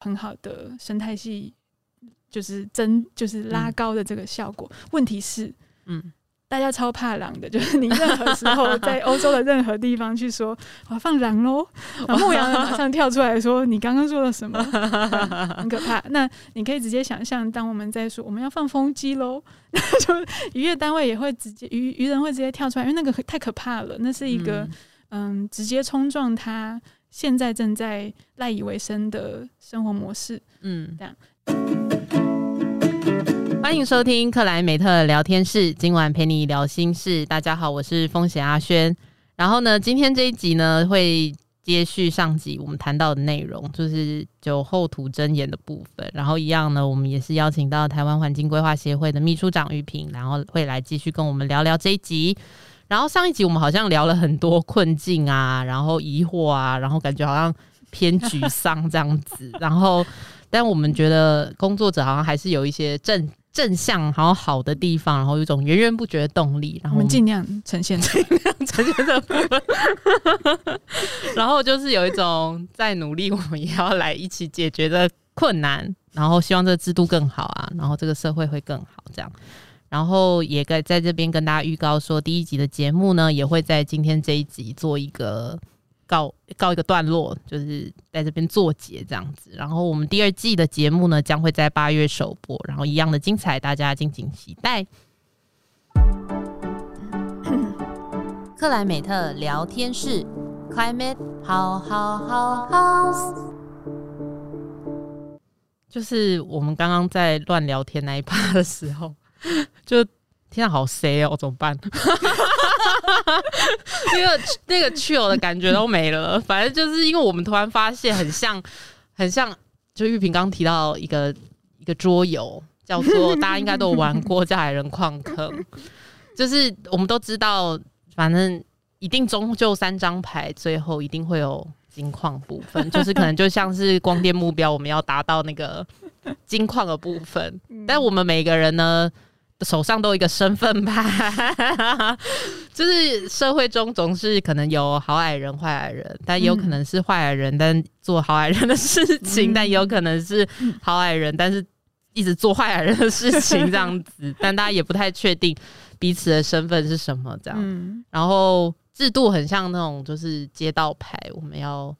很好的生态系，就是增就是拉高的这个效果。嗯、问题是，嗯。大家超怕狼的，就是你任何时候在欧洲的任何地方去说我要放狼喽，牧羊人马上跳出来说你刚刚说了什么，很可怕。那你可以直接想象，当我们在说我们要放风机喽，那就渔业单位也会直接渔渔人会直接跳出来，因为那个太可怕了，那是一个嗯，嗯直接冲撞他现在正在赖以为生的生活模式，嗯，这样。欢迎收听克莱美特聊天室，今晚陪你聊心事。大家好，我是风险阿轩。然后呢，今天这一集呢，会接续上集我们谈到的内容，就是酒后吐真言的部分。然后一样呢，我们也是邀请到台湾环境规划协会的秘书长玉平，然后会来继续跟我们聊聊这一集。然后上一集我们好像聊了很多困境啊，然后疑惑啊，然后感觉好像偏沮丧这样子。然后，但我们觉得工作者好像还是有一些正。正向好好的地方，然后有一种源源不绝的动力，然后我们尽量呈现，尽量呈现这部分。然后就是有一种在努力，我们也要来一起解决的困难，然后希望这个制度更好啊，然后这个社会会更好这样。然后也在在这边跟大家预告说，第一集的节目呢，也会在今天这一集做一个。告告一个段落，就是在这边作结这样子。然后我们第二季的节目呢，将会在八月首播，然后一样的精彩，大家敬请期待。克莱美特聊天室，Climate How How How House，就是我们刚刚在乱聊天那一趴的时候，就。天啊，好 C 哦，怎么办？那个那个 chill 的感觉都没了。反正就是因为我们突然发现，很像，很像，就玉萍刚提到一个一个桌游，叫做大家应该都有玩过，叫矮人矿坑。就是我们都知道，反正一定终究三张牌，最后一定会有金矿部分，就是可能就像是光电目标，我们要达到那个金矿的部分。但我们每个人呢？手上都有一个身份牌，就是社会中总是可能有好矮人、坏矮人，但也有可能是坏矮人，但做好矮人的事情，嗯、但也有可能是好矮人，但是一直做坏矮人的事情这样子，但大家也不太确定彼此的身份是什么这样。嗯、然后制度很像那种就是街道牌，我们要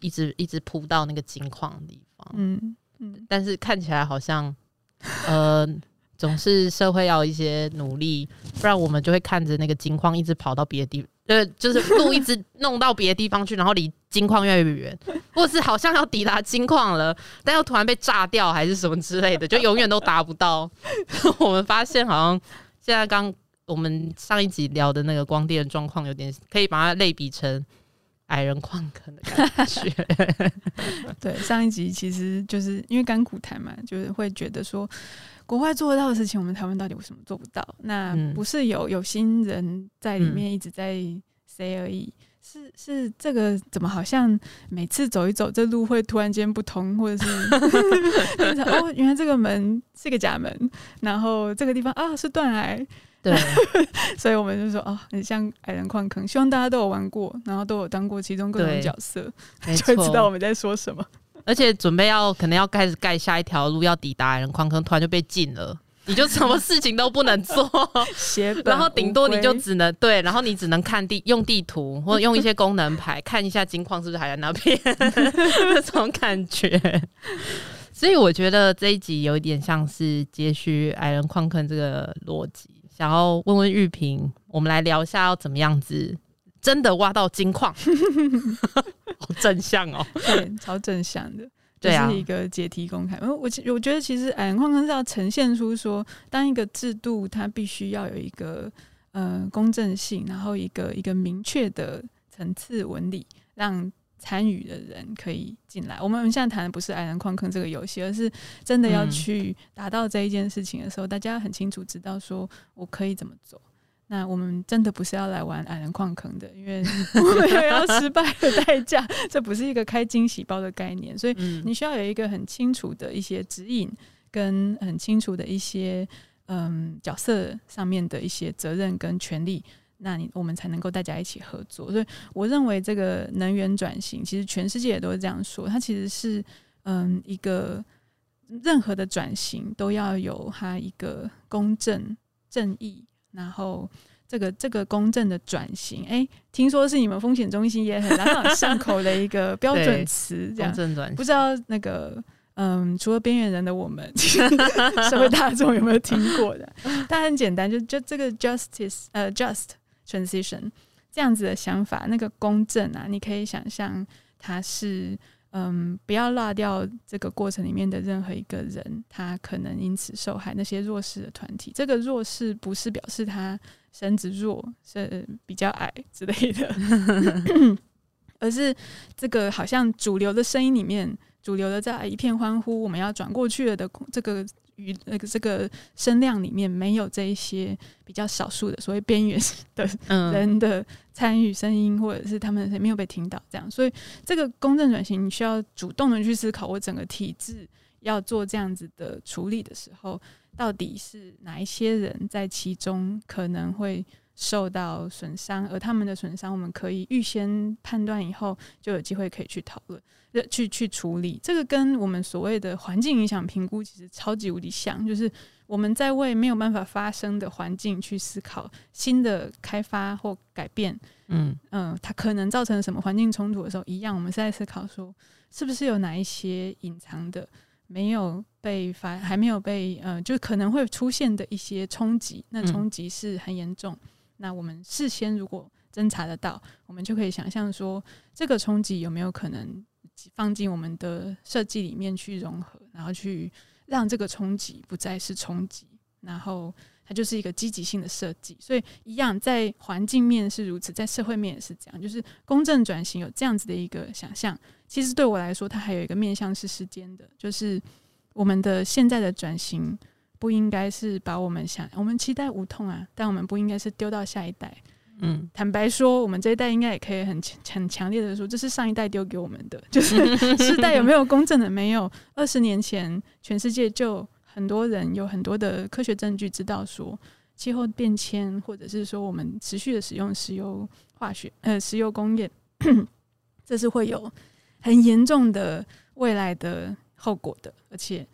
一直一直铺到那个金矿的地方。嗯嗯，但是看起来好像呃。总是社会要一些努力，不然我们就会看着那个金矿一直跑到别的地，呃，就是路一直弄到别的地方去，然后离金矿越来越远，或是好像要抵达金矿了，但又突然被炸掉，还是什么之类的，就永远都达不到。我们发现，好像现在刚我们上一集聊的那个光电状况，有点可以把它类比成矮人矿坑的感觉。对，上一集其实就是因为甘苦谈嘛，就是会觉得说。国外做得到的事情，我们台湾到底为什么做不到？那不是有有心人在里面一直在 say 而已，嗯、是是这个怎么好像每次走一走，这路会突然间不通，或者是 哦，原来这个门是个假门，然后这个地方啊是断崖，对，所以我们就说哦，很像矮人矿坑，希望大家都有玩过，然后都有当过其中各种角色，就会知道我们在说什么。而且准备要可能要开始盖下一条路，要抵达矮人矿坑，突然就被禁了，你就什么事情都不能做，然后顶多你就只能对，然后你只能看地用地图或者用一些功能牌看一下金矿是不是还在那边 那种感觉。所以我觉得这一集有一点像是接续矮人矿坑这个逻辑，想要问问玉萍，我们来聊一下要怎么样子。真的挖到金矿，好正向哦，对，超正向的，对啊，就是一个解题公开。我我我觉得其实矮人矿坑是要呈现出说，当一个制度它必须要有一个呃公正性，然后一个一个明确的层次纹理，让参与的人可以进来。我们现在谈的不是矮人矿坑这个游戏，而是真的要去达到这一件事情的时候，嗯、大家很清楚知道说我可以怎么走。那我们真的不是要来玩矮人矿坑的，因为我们有要失败的代价，这不是一个开惊喜包的概念，所以你需要有一个很清楚的一些指引，跟很清楚的一些嗯角色上面的一些责任跟权利，那你我们才能够大家一起合作。所以我认为这个能源转型，其实全世界也都是这样说，它其实是嗯，一个任何的转型都要有它一个公正正义，然后这个这个公正的转型，哎，听说是你们风险中心也很朗朗上口的一个 标准词，这样，不知道那个。嗯，除了边缘人的我们，社会大众有没有听过的？但很简单，就就这个 justice 呃 just transition 这样子的想法，那个公正啊，你可以想象它是嗯，不要落掉这个过程里面的任何一个人，他可能因此受害。那些弱势的团体，这个弱势不是表示他身子弱，是比较矮之类的，而是这个好像主流的声音里面。主流的在一片欢呼，我们要转过去了的这个与那个这个声量里面，没有这一些比较少数的所谓边缘的人的参与声音，或者是他们没有被听到，这样。所以这个公正转型，你需要主动的去思考，我整个体制要做这样子的处理的时候，到底是哪一些人在其中可能会受到损伤，而他们的损伤，我们可以预先判断以后，就有机会可以去讨论。去去处理。这个，跟我们所谓的环境影响评估其实超级无敌像，就是我们在为没有办法发生的环境去思考新的开发或改变，嗯。嗯、呃，它可能造成什么环境冲突的时候，一样，我们是在思考说，是不是有哪一些隐藏的、没有被发、还没有被呃，就可能会出现的一些冲击，那冲击是很严重，嗯、那我们事先如果侦查得到，我们就可以想象说，这个冲击有没有可能。放进我们的设计里面去融合，然后去让这个冲击不再是冲击，然后它就是一个积极性的设计。所以一样，在环境面是如此，在社会面也是这样。就是公正转型有这样子的一个想象。其实对我来说，它还有一个面向是时间的，就是我们的现在的转型不应该是把我们想我们期待无痛啊，但我们不应该是丢到下一代。嗯，坦白说，我们这一代应该也可以很很强烈的说，这是上一代丢给我们的，就是世代有没有公正的？没有。二十年前，全世界就很多人有很多的科学证据知道说，气候变迁，或者是说我们持续的使用石油化学呃石油工业，这是会有很严重的未来的后果的，而且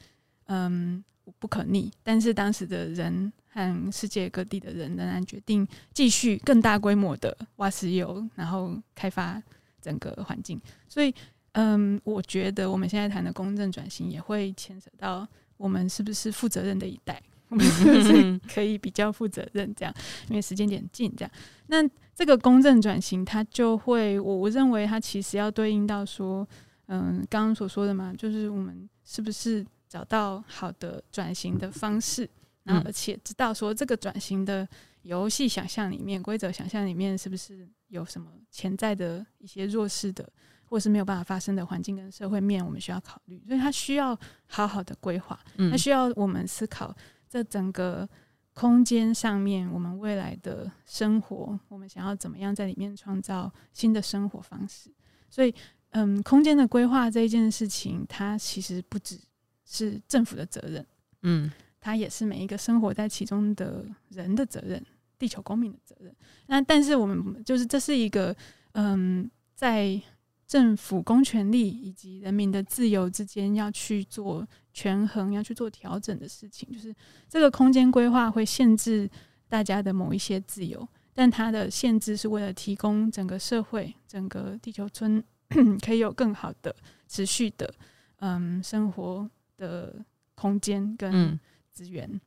嗯不可逆。但是当时的人。和世界各地的人仍然决定继续更大规模的挖石油，然后开发整个环境。所以，嗯，我觉得我们现在谈的公正转型也会牵扯到我们是不是负责任的一代，我们是不是 可以比较负责任这样？因为时间点近，这样。那这个公正转型，它就会，我我认为它其实要对应到说，嗯，刚刚所说的嘛，就是我们是不是找到好的转型的方式？然后而且知道说这个转型的游戏想象里面，规则想象里面是不是有什么潜在的一些弱势的，或是没有办法发生的环境跟社会面，我们需要考虑。所以它需要好好的规划，它需要我们思考这整个空间上面，我们未来的生活，我们想要怎么样在里面创造新的生活方式。所以，嗯，空间的规划这一件事情，它其实不只是政府的责任，嗯。它也是每一个生活在其中的人的责任，地球公民的责任。那但是我们就是这是一个嗯，在政府公权力以及人民的自由之间要去做权衡、要去做调整的事情。就是这个空间规划会限制大家的某一些自由，但它的限制是为了提供整个社会、整个地球村 可以有更好的持续的嗯生活的空间跟。嗯资源，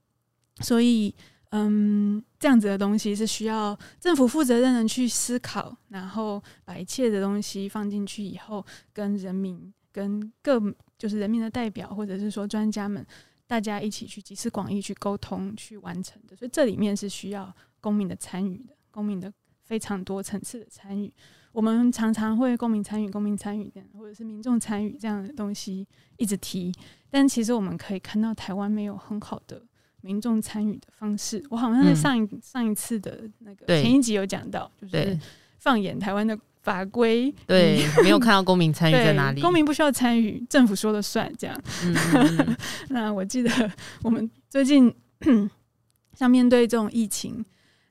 所以，嗯，这样子的东西是需要政府负责任的去思考，然后把一切的东西放进去以后，跟人民、跟各就是人民的代表，或者是说专家们，大家一起去集思广益去沟通去完成的。所以这里面是需要公民的参与的，公民的非常多层次的参与。我们常常会公民参与、公民参与这样，或者是民众参与这样的东西一直提，但其实我们可以看到台湾没有很好的民众参与的方式。我好像在上一、嗯、上一次的那个前一集有讲到，就是放眼台湾的法规，对，没有看到公民参与在哪里。公民不需要参与，政府说了算这样。嗯嗯 那我记得我们最近 像面对这种疫情，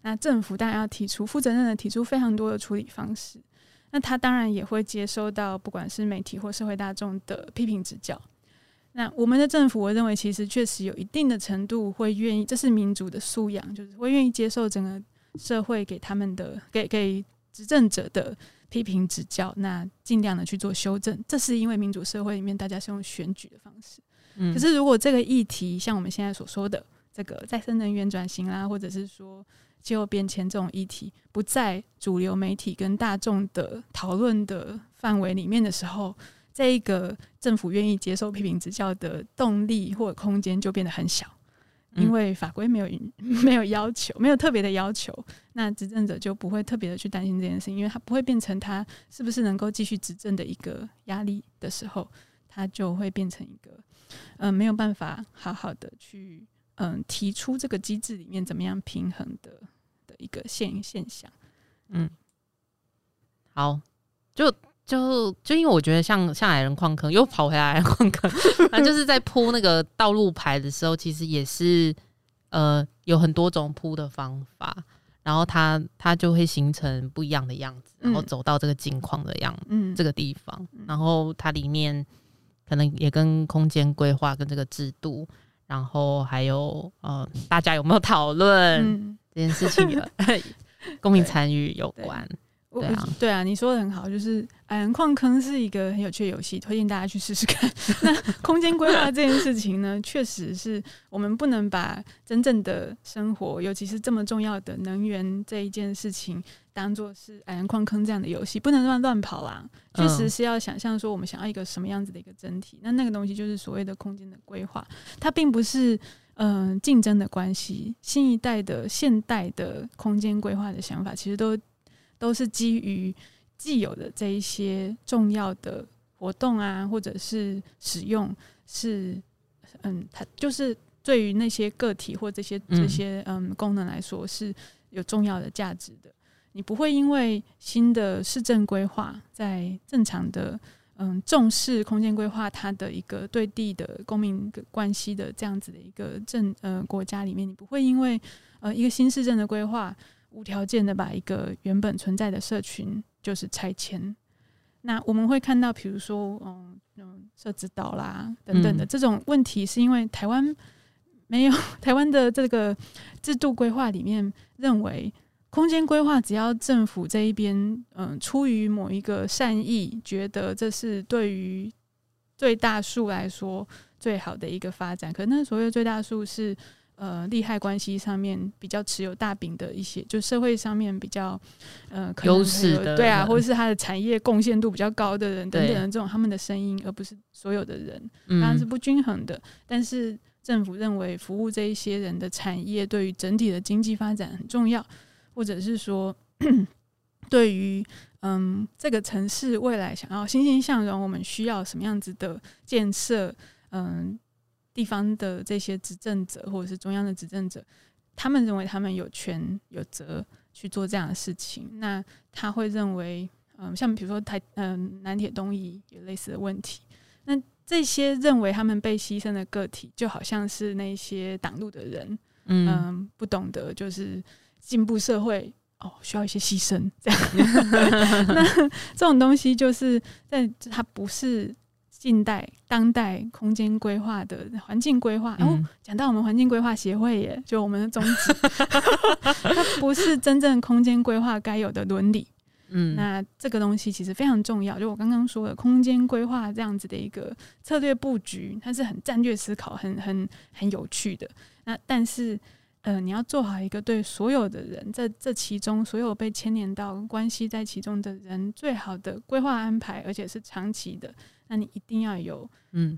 那政府当然要提出负责任的提出非常多的处理方式。那他当然也会接收到不管是媒体或社会大众的批评指教。那我们的政府，我认为其实确实有一定的程度会愿意，这是民主的素养，就是会愿意接受整个社会给他们的给给执政者的批评指教，那尽量的去做修正。这是因为民主社会里面大家是用选举的方式。嗯，可是如果这个议题像我们现在所说的这个再生能源转型啦，或者是说。气候变迁这种议题不在主流媒体跟大众的讨论的范围里面的时候，这一个政府愿意接受批评指教的动力或者空间就变得很小，因为法规没有 没有要求，没有特别的要求，那执政者就不会特别的去担心这件事情，因为他不会变成他是不是能够继续执政的一个压力的时候，他就会变成一个嗯、呃、没有办法好好的去。嗯，提出这个机制里面怎么样平衡的的一个现现象，嗯，好，就就就因为我觉得像像矮人矿坑又跑回来矮人矿坑，那就是在铺那个道路牌的时候，其实也是呃有很多种铺的方法，然后它它就会形成不一样的样子，然后走到这个金矿的样子，嗯，这个地方，然后它里面可能也跟空间规划跟这个制度。然后还有呃，大家有没有讨论、嗯、这件事情的 公民参与有关？对，啊，对啊，你说的很好，就是矮人矿坑是一个很有趣的游戏，推荐大家去试试看。那空间规划这件事情呢，确实是我们不能把真正的生活，尤其是这么重要的能源这一件事情。当做是矮人矿坑这样的游戏，不能乱乱跑啦。确实是要想象说，我们想要一个什么样子的一个整体。那那个东西就是所谓的空间的规划，它并不是嗯竞争的关系。新一代的现代的空间规划的想法，其实都都是基于既有的这一些重要的活动啊，或者是使用是嗯，它就是对于那些个体或这些这些嗯功能来说是有重要的价值的。你不会因为新的市政规划，在正常的嗯重视空间规划，它的一个对地的公民关系的这样子的一个政呃国家里面，你不会因为呃一个新市政的规划，无条件的把一个原本存在的社群就是拆迁。那我们会看到，比如说嗯嗯社子岛啦等等的这种问题，是因为台湾没有 台湾的这个制度规划里面认为。空间规划，只要政府这一边，嗯，出于某一个善意，觉得这是对于最大数来说最好的一个发展。可那所谓最大数是，呃，利害关系上面比较持有大饼的一些，就社会上面比较，呃，优势的，对啊，或者是他的产业贡献度比较高的人等等的这种他们的声音，而不是所有的人，当然是不均衡的。但是政府认为服务这一些人的产业，对于整体的经济发展很重要。或者是说，对于嗯这个城市未来想要欣欣向荣，我们需要什么样子的建设？嗯，地方的这些执政者或者是中央的执政者，他们认为他们有权有责去做这样的事情。那他会认为，嗯，像比如说台嗯南铁东移有类似的问题。那这些认为他们被牺牲的个体，就好像是那些挡路的人，嗯，嗯，不懂得就是。进步社会哦，需要一些牺牲，这样。那这种东西就是在它不是近代、当代空间规划的环境规划。然后讲到我们环境规划协会耶，就我们的宗旨，它不是真正空间规划该有的伦理。嗯，那这个东西其实非常重要。就我刚刚说的，空间规划这样子的一个策略布局，它是很战略思考、很很很有趣的。那但是。呃，你要做好一个对所有的人，在这其中所有被牵连到关系在其中的人最好的规划安排，而且是长期的。那你一定要有，嗯，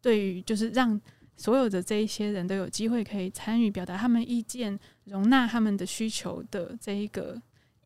对于就是让所有的这一些人都有机会可以参与、表达他们意见、容纳他们的需求的这一个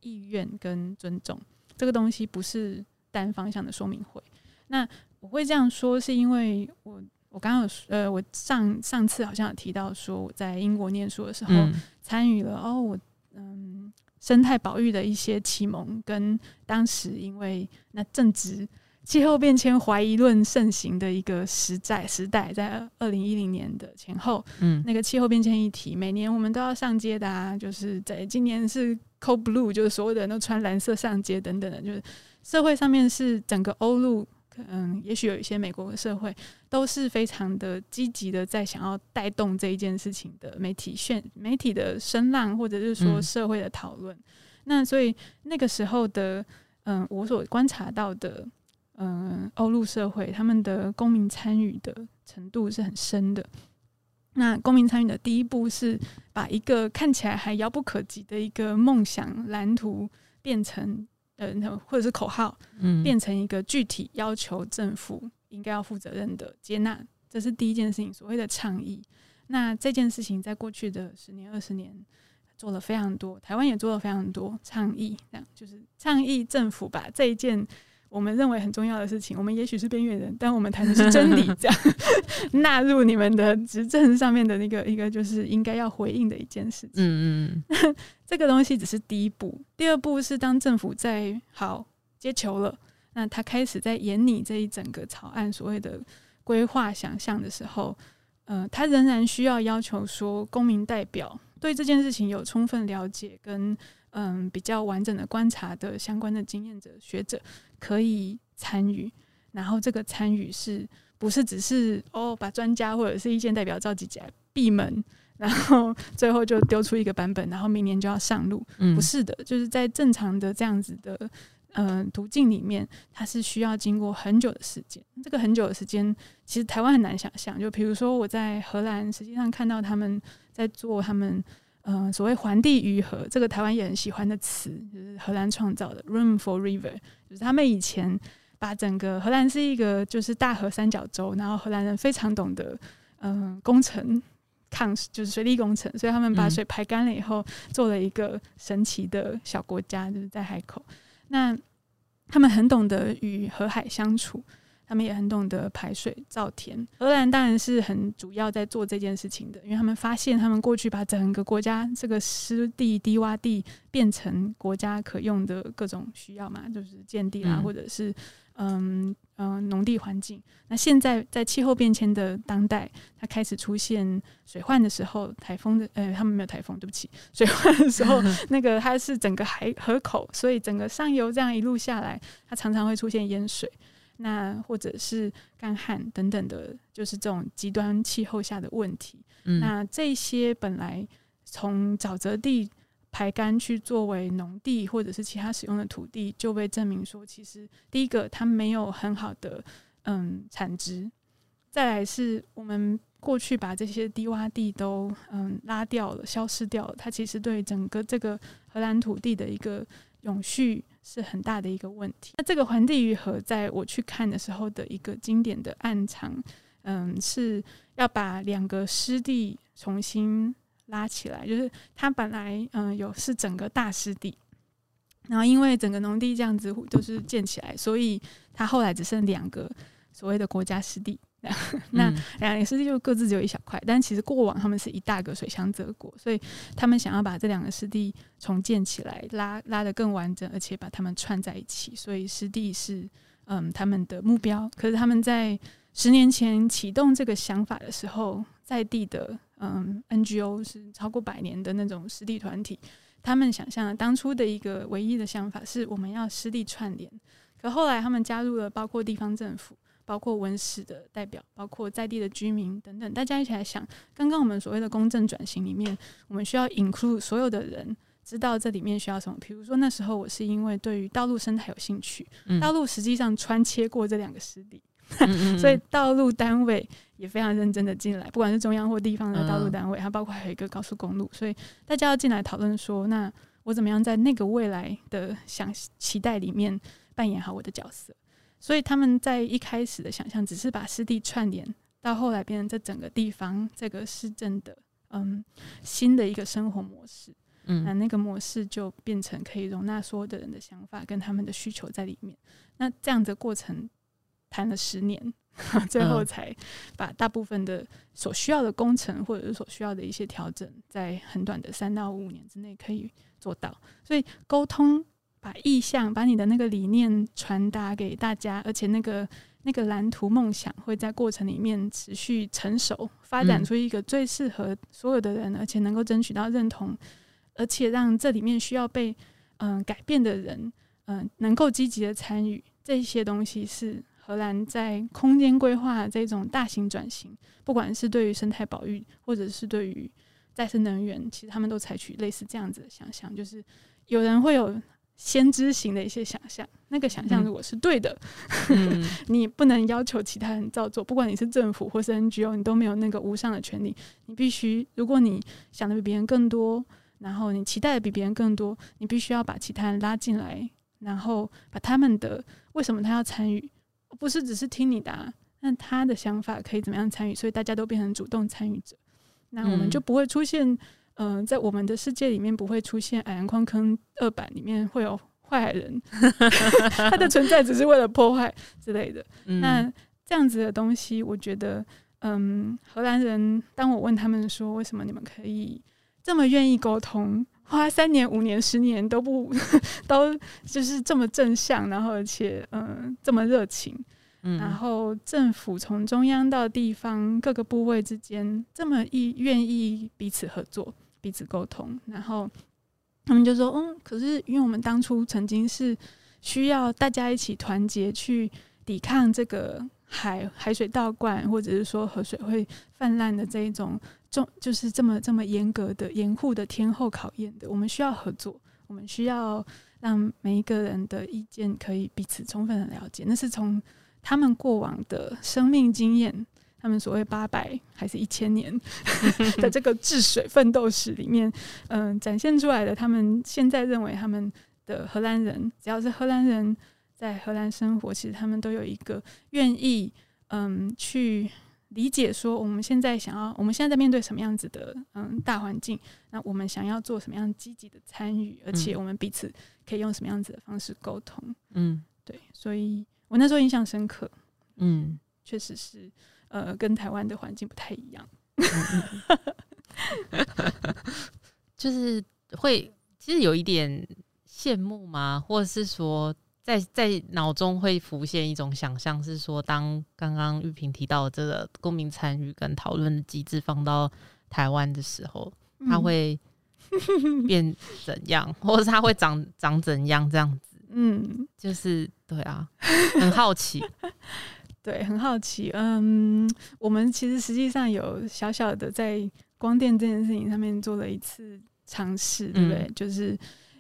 意愿跟尊重。这个东西不是单方向的说明会。那我会这样说，是因为我。我刚刚有呃，我上上次好像有提到说，我在英国念书的时候参与了、嗯、哦，我嗯生态保育的一些启蒙，跟当时因为那正值气候变迁怀疑论盛行的一个时代时代，在二零一零年的前后，嗯，那个气候变迁议题，每年我们都要上街的啊，就是在今年是 Cold Blue，就是所有的人都穿蓝色上街等等的，就是社会上面是整个欧陆，嗯，也许有一些美国的社会都是非常的积极的，在想要带动这一件事情的媒体宣媒体的声浪，或者是说社会的讨论。嗯、那所以那个时候的，嗯，我所观察到的，嗯，欧陆社会他们的公民参与的程度是很深的。那公民参与的第一步是把一个看起来还遥不可及的一个梦想蓝图变成。呃，或者是口号，嗯，变成一个具体要求政府应该要负责任的接纳，这是第一件事情，所谓的倡议。那这件事情在过去的十年、二十年做了非常多，台湾也做了非常多倡议，这样就是倡议政府把这一件。我们认为很重要的事情，我们也许是边缘人，但我们谈的是真理，这样纳入你们的执政上面的那个一个，就是应该要回应的一件事情。嗯嗯，这个东西只是第一步，第二步是当政府在好接球了，那他开始在演你这一整个草案所谓的规划想象的时候，呃，他仍然需要要求说，公民代表对这件事情有充分了解跟。嗯，比较完整的观察的相关的经验者学者可以参与，然后这个参与是不是只是哦把专家或者是意见代表召集起来闭门，然后 最后就丢出一个版本，然后明年就要上路？嗯，不是的，就是在正常的这样子的嗯途径里面，它是需要经过很久的时间。这个很久的时间，其实台湾很难想象。就比如说我在荷兰，实际上看到他们在做他们。嗯、呃，所谓“环地于河”这个台湾也很喜欢的词，就是荷兰创造的 “room for river”，就是他们以前把整个荷兰是一个就是大河三角洲，然后荷兰人非常懂得嗯、呃、工程抗就是水利工程，所以他们把水排干了以后，做了一个神奇的小国家，就是在海口。那他们很懂得与河海相处。他们也很懂得排水造田。荷兰当然是很主要在做这件事情的，因为他们发现他们过去把整个国家这个湿地低洼地变成国家可用的各种需要嘛，就是建地啊，或者是嗯嗯农地环境。那现在在气候变迁的当代，它开始出现水患的时候，台风的呃，他们没有台风，对不起，水患的时候，那个它是整个海河口，所以整个上游这样一路下来，它常常会出现淹水。那或者是干旱等等的，就是这种极端气候下的问题。嗯、那这些本来从沼泽地排干去作为农地或者是其他使用的土地，就被证明说，其实第一个它没有很好的嗯产值。再来是我们过去把这些低洼地都嗯拉掉了、消失掉了，它其实对整个这个荷兰土地的一个永续。是很大的一个问题。那这个环地于河，在我去看的时候的一个经典的案场，嗯，是要把两个湿地重新拉起来。就是它本来嗯有是整个大湿地，然后因为整个农地这样子都是建起来，所以它后来只剩两个所谓的国家湿地。那两个湿地就各自只有一小块，但其实过往他们是一大个水乡泽国，所以他们想要把这两个湿地重建起来，拉拉得更完整，而且把它们串在一起。所以湿地是嗯他们的目标。可是他们在十年前启动这个想法的时候，在地的嗯 NGO 是超过百年的那种湿地团体，他们想象当初的一个唯一的想法是我们要湿地串联。可后来他们加入了包括地方政府。包括文史的代表，包括在地的居民等等，大家一起来想，刚刚我们所谓的公正转型里面，我们需要 include 所有的人，知道这里面需要什么。比如说那时候我是因为对于道路生态有兴趣，嗯、道路实际上穿切过这两个湿地，嗯嗯嗯 所以道路单位也非常认真的进来，不管是中央或地方的道路单位，它包括还有一个高速公路，所以大家要进来讨论说，那我怎么样在那个未来的想期待里面扮演好我的角色。所以他们在一开始的想象只是把湿地串联，到后来变成这整个地方这个市政的嗯新的一个生活模式，嗯，那那个模式就变成可以容纳所有的人的想法跟他们的需求在里面。那这样的过程谈了十年，最后才把大部分的所需要的工程或者是所需要的一些调整，在很短的三到五年之内可以做到。所以沟通。把意向，把你的那个理念传达给大家，而且那个那个蓝图梦想会在过程里面持续成熟，发展出一个最适合所有的人，而且能够争取到认同，而且让这里面需要被嗯、呃、改变的人嗯、呃，能够积极的参与。这些东西，是荷兰在空间规划这种大型转型，不管是对于生态保育，或者是对于再生能源，其实他们都采取类似这样子的想象，就是有人会有先知型的一些想象，那个想象如果是对的，嗯、你不能要求其他人照做，不管你是政府或是 NGO，你都没有那个无上的权利。你必须，如果你想的比别人更多，然后你期待的比别人更多，你必须要把其他人拉进来。然后把他们的为什么他要参与，不是只是听你的啊，那他的想法可以怎么样参与？所以大家都变成主动参与者，那我们就不会出现，嗯、呃，在我们的世界里面不会出现《矮人矿坑二版》里面会有坏人，他的存在只是为了破坏之类的。那这样子的东西，我觉得，嗯，荷兰人，当我问他们说，为什么你们可以这么愿意沟通？花三年、五年、十年都不 都就是这么正向，然后而且嗯、呃、这么热情，嗯，然后政府从中央到地方各个部位之间这么意愿意彼此合作、彼此沟通，然后他们就说嗯，可是因为我们当初曾经是需要大家一起团结去抵抗这个海海水倒灌，或者是说河水会泛滥的这一种重。就是这么这么严格的严酷的天后考验的，我们需要合作，我们需要让每一个人的意见可以彼此充分的了解。那是从他们过往的生命经验，他们所谓八百还是一千年 的这个治水奋斗史里面，嗯、呃，展现出来的。他们现在认为，他们的荷兰人，只要是荷兰人在荷兰生活，其实他们都有一个愿意，嗯，去。理解说，我们现在想要，我们现在在面对什么样子的嗯大环境？那我们想要做什么样积极的参与？而且我们彼此可以用什么样子的方式沟通？嗯，对，所以我那时候印象深刻。嗯，确实是，呃，跟台湾的环境不太一样。就是会，其实有一点羡慕吗？或者是说？在在脑中会浮现一种想象，是说，当刚刚玉萍提到这个公民参与跟讨论的机制放到台湾的时候，它会变怎样，嗯、或者是它会长长怎样这样子？嗯，就是对啊，很好奇，对，很好奇。嗯，我们其实实际上有小小的在光电这件事情上面做了一次尝试，对不对？嗯、就是。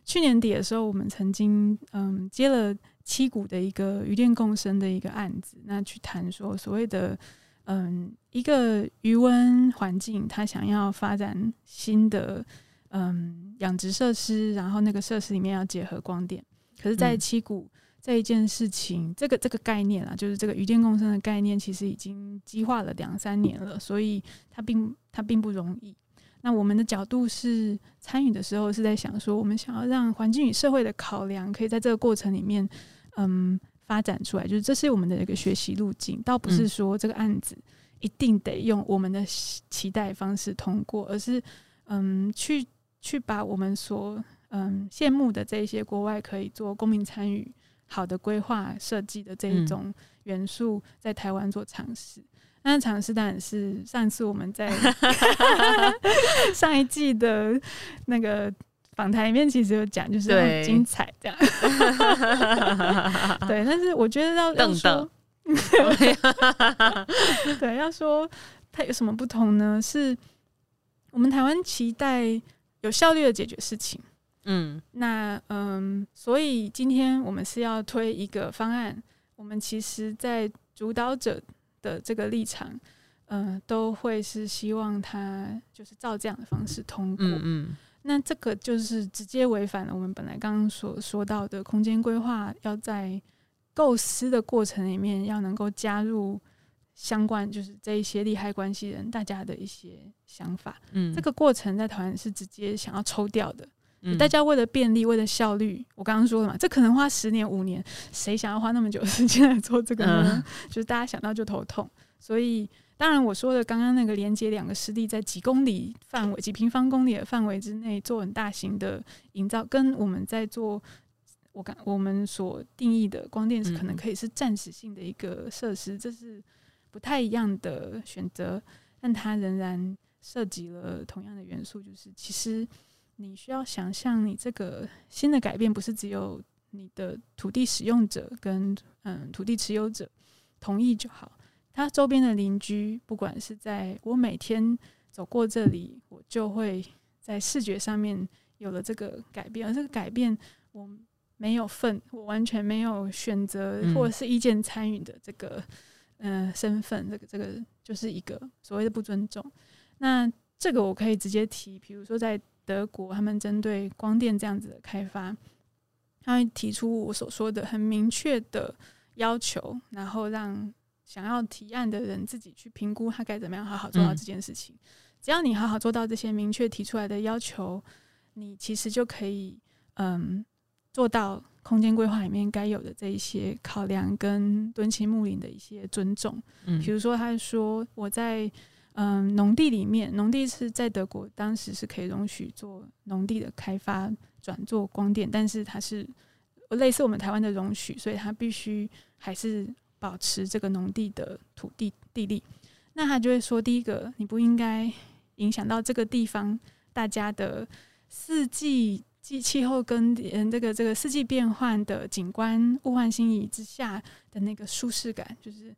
去年底的时候，我们曾经嗯接了七股的一个渔电共生的一个案子，那去谈说所谓的嗯一个鱼温环境，它想要发展新的嗯养殖设施，然后那个设施里面要结合光电。可是，在七股这一件事情，嗯、这个这个概念啊，就是这个与电共生的概念，其实已经激化了两三年了，所以它并它并不容易。那我们的角度是参与的时候，是在想说，我们想要让环境与社会的考量可以在这个过程里面，嗯，发展出来，就是这是我们的一个学习路径，倒不是说这个案子一定得用我们的期待方式通过，而是嗯，去去把我们所嗯羡慕的这一些国外可以做公民参与、好的规划设计的这一种元素，在台湾做尝试。那尝试当然是上次我们在 上一季的那个访谈里面，其实有讲，就是很精彩这样。对，但是我觉得要要说，对，要说它有什么不同呢？是我们台湾期待有效率的解决事情。嗯，那嗯，所以今天我们是要推一个方案，我们其实在主导者。的这个立场，嗯、呃，都会是希望他就是照这样的方式通过。嗯，嗯，那这个就是直接违反了我们本来刚刚所说到的空间规划，要在构思的过程里面要能够加入相关，就是这一些利害关系人大家的一些想法。嗯，这个过程在台湾是直接想要抽掉的。嗯，大家为了便利，为了效率，我刚刚说了嘛，这可能花十年五年，谁想要花那么久时间来做这个呢？嗯、就是大家想到就头痛。所以，当然我说的刚刚那个连接两个湿地在几公里范围、几平方公里的范围之内做很大型的营造，跟我们在做我刚我们所定义的光电是可能可以是暂时性的一个设施，这是不太一样的选择，但它仍然涉及了同样的元素，就是其实。你需要想象，你这个新的改变不是只有你的土地使用者跟嗯土地持有者同意就好。他周边的邻居，不管是在我每天走过这里，我就会在视觉上面有了这个改变，而这个改变我没有份，我完全没有选择或者是意见参与的这个嗯、呃、身份，这个这个就是一个所谓的不尊重。那这个我可以直接提，比如说在德国，他们针对光电这样子的开发，他会提出我所说的很明确的要求，然后让。想要提案的人自己去评估他该怎么样好好做到这件事情。只要你好好做到这些明确提出来的要求，你其实就可以嗯做到空间规划里面该有的这一些考量跟敦亲睦邻的一些尊重。嗯，比如说他说我在嗯农地里面，农地是在德国当时是可以容许做农地的开发转做光电，但是它是类似我们台湾的容许，所以它必须还是。保持这个农地的土地地利，那他就会说：第一个，你不应该影响到这个地方大家的四季季气候跟嗯这个这个四季变换的景观，物换星移之下的那个舒适感。就是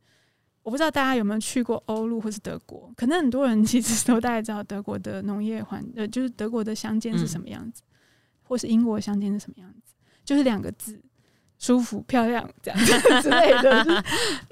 我不知道大家有没有去过欧陆或是德国，可能很多人其实都大概知道德国的农业环呃，就是德国的乡间是什么样子，或是英国乡间是什么样子，就是两个字。舒服、漂亮，这样子之类的，就是，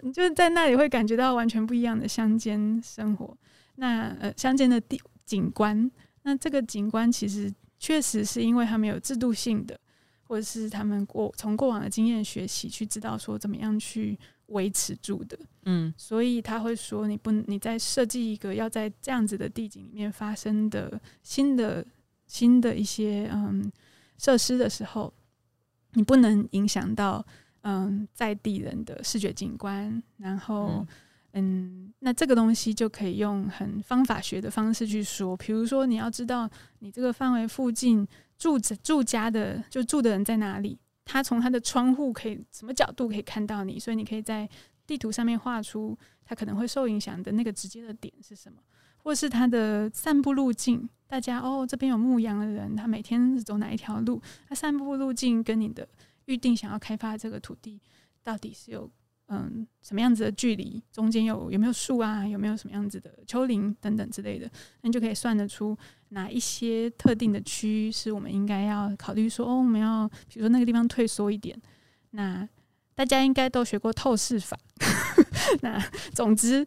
你就是在那里会感觉到完全不一样的乡间生活。那呃，乡间的地景观，那这个景观其实确实是因为他们有制度性的，或者是他们过从过往的经验学习，去知道说怎么样去维持住的。嗯，所以他会说，你不你在设计一个要在这样子的地景里面发生的新的新的一些嗯设施的时候。你不能影响到嗯在地人的视觉景观，然后嗯，嗯那这个东西就可以用很方法学的方式去说。比如说，你要知道你这个范围附近住着住家的就住的人在哪里，他从他的窗户可以什么角度可以看到你，所以你可以在地图上面画出他可能会受影响的那个直接的点是什么，或是他的散步路径。大家哦，这边有牧羊的人，他每天是走哪一条路？他散步路径跟你的预定想要开发这个土地，到底是有嗯什么样子的距离？中间有有没有树啊？有没有什么样子的丘陵等等之类的？那你就可以算得出哪一些特定的区域是我们应该要考虑说哦，我们要比如说那个地方退缩一点。那大家应该都学过透视法。那总之，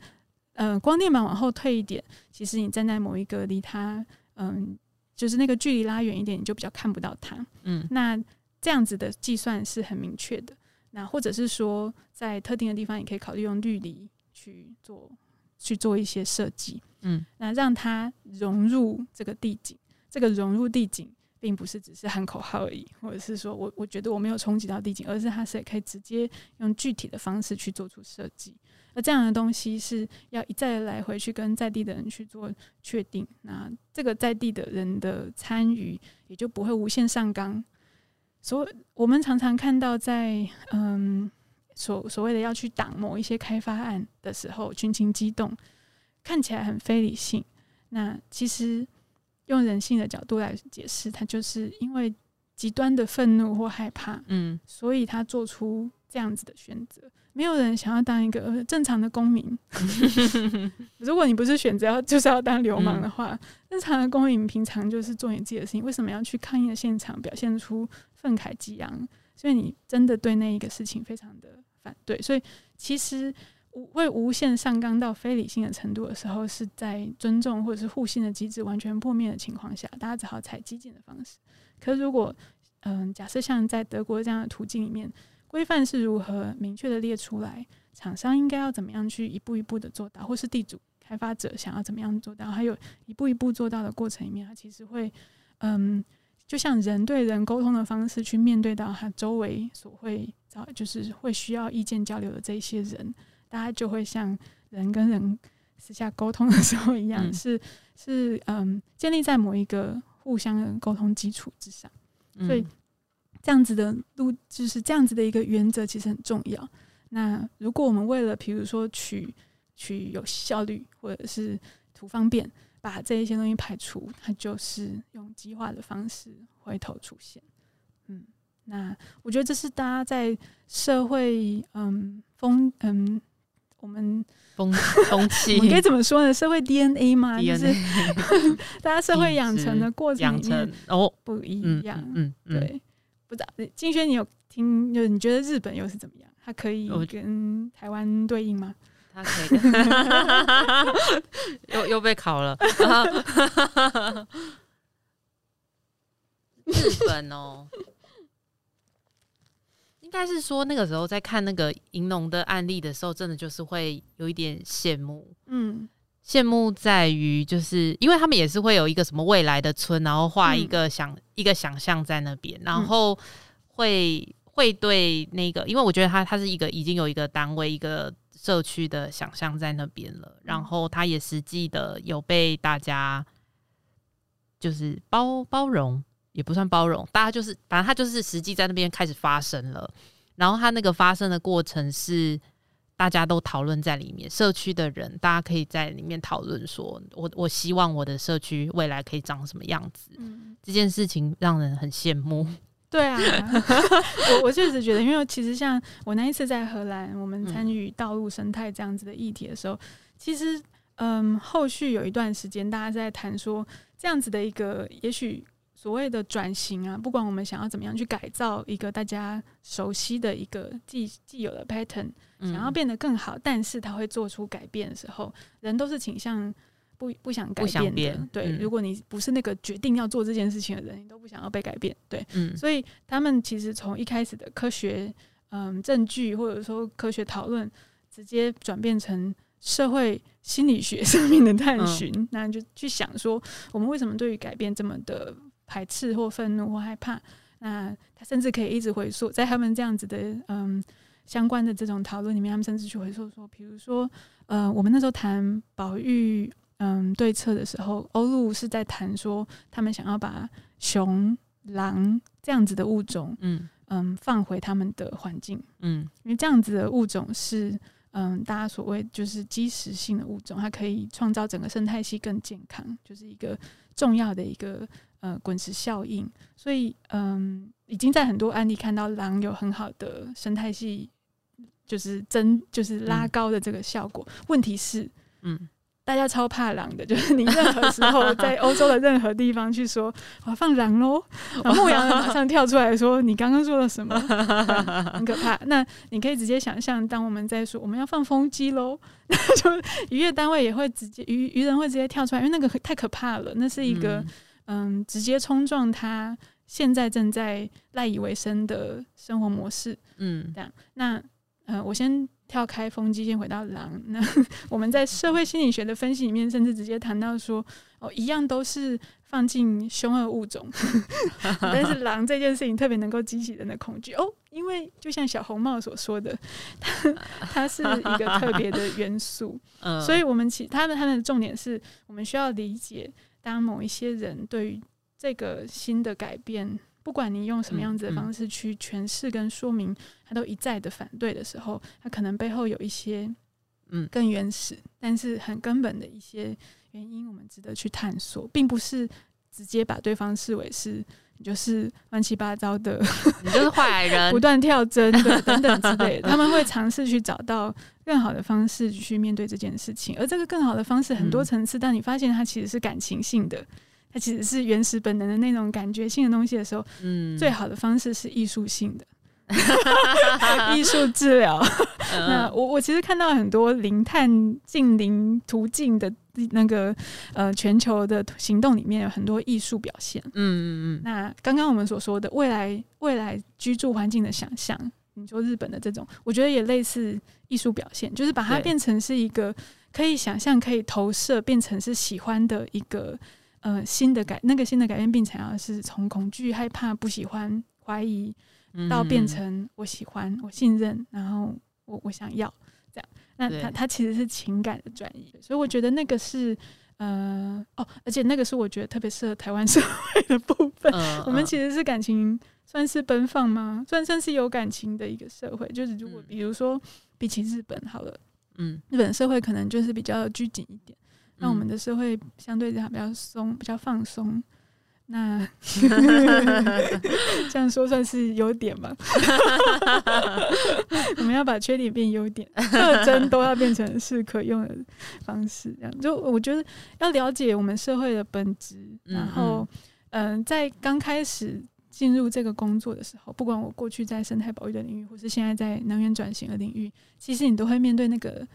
呃，光电板往后退一点，其实你站在某一个离它。嗯，就是那个距离拉远一点，你就比较看不到它。嗯，那这样子的计算是很明确的。那或者是说，在特定的地方，也可以考虑用绿篱去做去做一些设计。嗯，那让它融入这个地景。这个融入地景，并不是只是喊口号而已，或者是说我我觉得我没有冲击到地景，而是它是可以直接用具体的方式去做出设计。那这样的东西是要一再来回去跟在地的人去做确定，那这个在地的人的参与也就不会无限上纲。所我们常常看到在嗯所所谓的要去挡某一些开发案的时候，群情激动，看起来很非理性。那其实用人性的角度来解释，他就是因为极端的愤怒或害怕，嗯，所以他做出这样子的选择。没有人想要当一个正常的公民。如果你不是选择要 就是要当流氓的话，嗯、正常的公民平常就是做你自己的事情。为什么要去抗议的现场表现出愤慨激昂？所以你真的对那一个事情非常的反对。所以其实无会无限上纲到非理性的程度的时候，是在尊重或者是互信的机制完全破灭的情况下，大家只好采激进的方式。可是如果嗯，假设像在德国这样的途径里面。规范是如何明确的列出来？厂商应该要怎么样去一步一步的做到，或是地主开发者想要怎么样做到？还有一步一步做到的过程里面，它其实会，嗯，就像人对人沟通的方式去面对到他周围所会找，就是会需要意见交流的这一些人，大家就会像人跟人私下沟通的时候一样，嗯、是是嗯，建立在某一个互相的沟通基础之上，所以。这样子的路就是这样子的一个原则，其实很重要。那如果我们为了，比如说取取有效率，或者是图方便，把这一些东西排除，它就是用激化的方式回头出现。嗯，那我觉得这是大家在社会嗯风嗯我们风风气，你该 怎么说呢？社会 DNA 嘛？就是 大家社会养成的过程里面哦不一样，嗯，对，不知道金轩你有听？就你觉得日本又是怎么样？它可以跟台湾对应吗？它可以，又又被考了。日本哦，应该是说那个时候在看那个银龙的案例的时候，真的就是会有一点羡慕。嗯，羡慕在于就是因为他们也是会有一个什么未来的村，然后画一个想、嗯、一个想象在那边，然后会会对那个，因为我觉得他他是一个已经有一个单位一个社区的想象在那边了，然后他也实际的有被大家就是包包容。也不算包容，大家就是，反正他就是实际在那边开始发生了，然后他那个发生的过程是大家都讨论在里面，社区的人大家可以在里面讨论，说我我希望我的社区未来可以长什么样子，嗯、这件事情让人很羡慕。对啊，我我确实觉得，因为其实像我那一次在荷兰，我们参与道路生态这样子的议题的时候，嗯、其实嗯，后续有一段时间大家在谈说这样子的一个也许。所谓的转型啊，不管我们想要怎么样去改造一个大家熟悉的一个既既有的 pattern，想要变得更好，但是他会做出改变的时候，人都是倾向不不想改变的。变对，嗯、如果你不是那个决定要做这件事情的人，你都不想要被改变。对，嗯、所以他们其实从一开始的科学嗯证据或者说科学讨论，直接转变成社会心理学上面的探寻，嗯、那就去想说，我们为什么对于改变这么的。排斥或愤怒或害怕，那他甚至可以一直回溯，在他们这样子的嗯相关的这种讨论里面，他们甚至去回溯说，比如说呃，我们那时候谈保育嗯对策的时候，欧陆是在谈说，他们想要把熊、狼这样子的物种嗯嗯放回他们的环境，嗯，因为这样子的物种是嗯大家所谓就是基石性的物种，它可以创造整个生态系更健康，就是一个重要的一个。呃，滚石效应，所以嗯，已经在很多案例看到狼有很好的生态系，就是增，就是拉高的这个效果。嗯、问题是，嗯，大家超怕狼的，就是你任何时候在欧洲的任何地方去说我要放狼喽，然后牧羊人马上跳出来说你刚刚说了什么，很可怕。那你可以直接想象，当我们在说我们要放风机喽，那就渔业单位也会直接渔渔人会直接跳出来，因为那个太可怕了，那是一个。嗯嗯，直接冲撞他现在正在赖以为生的生活模式。嗯，这样。那呃，我先跳开风机，先回到狼。那我们在社会心理学的分析里面，甚至直接谈到说，哦，一样都是放进凶恶物种，但是狼这件事情特别能够激起人的恐惧哦，因为就像小红帽所说的，它它是一个特别的元素。嗯，所以我们其他的他们的重点是我们需要理解。当某一些人对于这个新的改变，不管你用什么样子的方式去诠释跟说明，他都一再的反对的时候，他可能背后有一些嗯。更原始，但是很根本的一些原因，我们值得去探索，并不是直接把对方视为是你就是乱七八糟的，你就是坏人，不断跳针的等等之类的，他们会尝试去找到。更好的方式去面对这件事情，而这个更好的方式很多层次。当你发现它其实是感情性的，它其实是原始本能的那种感觉性的东西的时候，嗯，最好的方式是艺术性的，艺术治疗。那我我其实看到很多零碳近零途径的那个呃全球的行动里面有很多艺术表现。嗯嗯嗯。那刚刚我们所说的未来未来居住环境的想象。你说日本的这种，我觉得也类似艺术表现，就是把它变成是一个可以想象、可以投射，变成是喜欢的一个呃新的改，那个新的改变，并且要是从恐惧、害怕、不喜欢、怀疑，到变成我喜欢、我信任，然后我我想要这样。那它它其实是情感的转移，所以我觉得那个是呃哦，而且那个是我觉得特别适合台湾 社会的部分。我们其实是感情。算是奔放吗？算算是有感情的一个社会。就是如果比如说比起日本好了，嗯，日本社会可能就是比较拘谨一点，那、嗯、我们的社会相对来讲比较松，比较放松。那 这样说算是优点吧？我们要把缺点变优点，特征都要变成是可用的方式。这样就我觉得要了解我们社会的本质，然后嗯、呃，在刚开始进入这个工作的时候，不管我过去在生态保育的领域，或是现在在能源转型的领域，其实你都会面对那个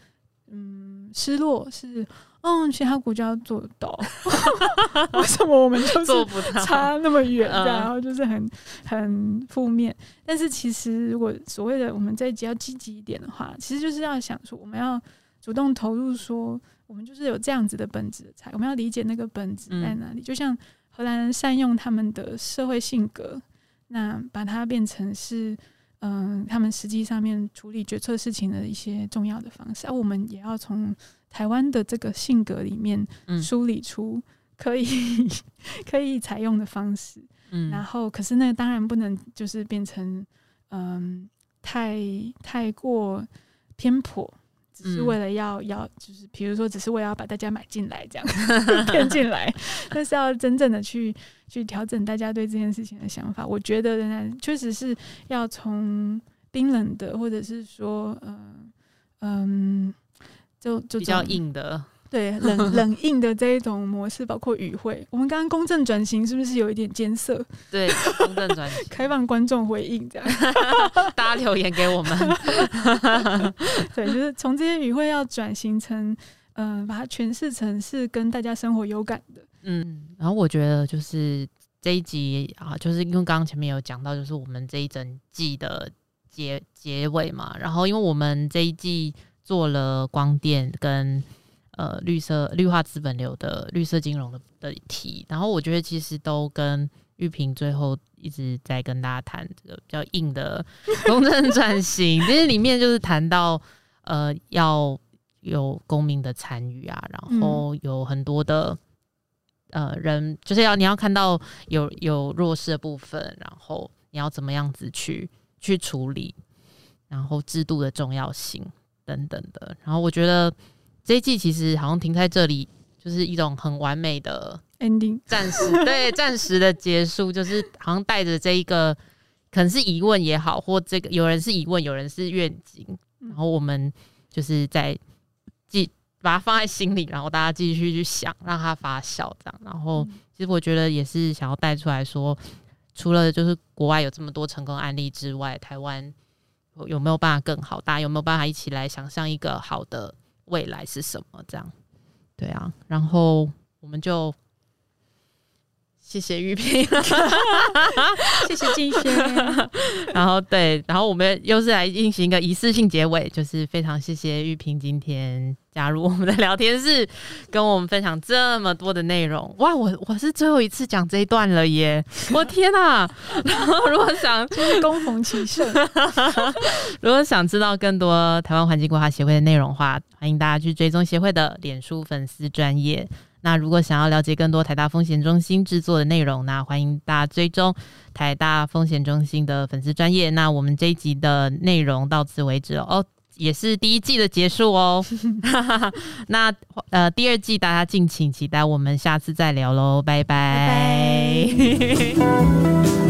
嗯失落是。嗯，其他国家做得到 为什么我们就是差那么远？然后就是很很负面。但是其实，如果所谓的我们这一集要积极一点的话，其实就是要想说，我们要主动投入，说我们就是有这样子的本质的才，我们要理解那个本质在哪里。就像荷兰人善用他们的社会性格，那把它变成是嗯，他们实际上面处理决策事情的一些重要的方式。而我们也要从。台湾的这个性格里面，梳理出可以、嗯、可以采用的方式，嗯，然后可是那当然不能就是变成嗯太太过偏颇，只是为了要、嗯、要就是比如说只是为了要把大家买进来这样 骗进来，但是要真正的去去调整大家对这件事情的想法，我觉得仍然确实是要从冰冷的或者是说嗯嗯。就就比较硬的，对 冷冷硬的这一种模式，包括语汇。我们刚刚公正转型是不是有一点艰涩？对，公正转型，开放观众回应这样，大家留言给我们。对，就是从这些语汇要转型成，嗯、呃，把它诠释成是跟大家生活有感的。嗯，然后我觉得就是这一集啊，就是因为刚刚前面有讲到，就是我们这一整季的结结尾嘛，然后因为我们这一季。做了光电跟呃绿色绿化资本流的绿色金融的的题，然后我觉得其实都跟玉萍最后一直在跟大家谈这个比较硬的 公正转型，其实里面就是谈到呃要有公民的参与啊，然后有很多的呃人就是要你要看到有有弱势的部分，然后你要怎么样子去去处理，然后制度的重要性。等等的，然后我觉得这一季其实好像停在这里，就是一种很完美的 ending，暂时对暂时的结束，就是好像带着这一个可能是疑问也好，或这个有人是疑问，有人是愿景，然后我们就是在继把它放在心里，然后大家继续去想，让它发酵这样。然后其实我觉得也是想要带出来说，除了就是国外有这么多成功案例之外，台湾。有没有办法更好？大家有没有办法一起来想象一个好的未来是什么？这样，对啊。然后我们就谢谢玉萍，谢谢静轩。然后对，然后我们又是来进行一个仪式性结尾，就是非常谢谢玉萍今天加入我们的聊天室，跟我们分享这么多的内容。哇，我我是最后一次讲这一段了耶！我天哪！然后如果想就是攻逢其盛，如果想知道更多台湾环境规划协会的内容的话，欢迎大家去追踪协会的脸书粉丝专业。那如果想要了解更多台大风险中心制作的内容，那欢迎大家追踪台大风险中心的粉丝专业。那我们这一集的内容到此为止哦。也是第一季的结束哦，那呃第二季大家敬请期待，我们下次再聊喽，拜拜。拜拜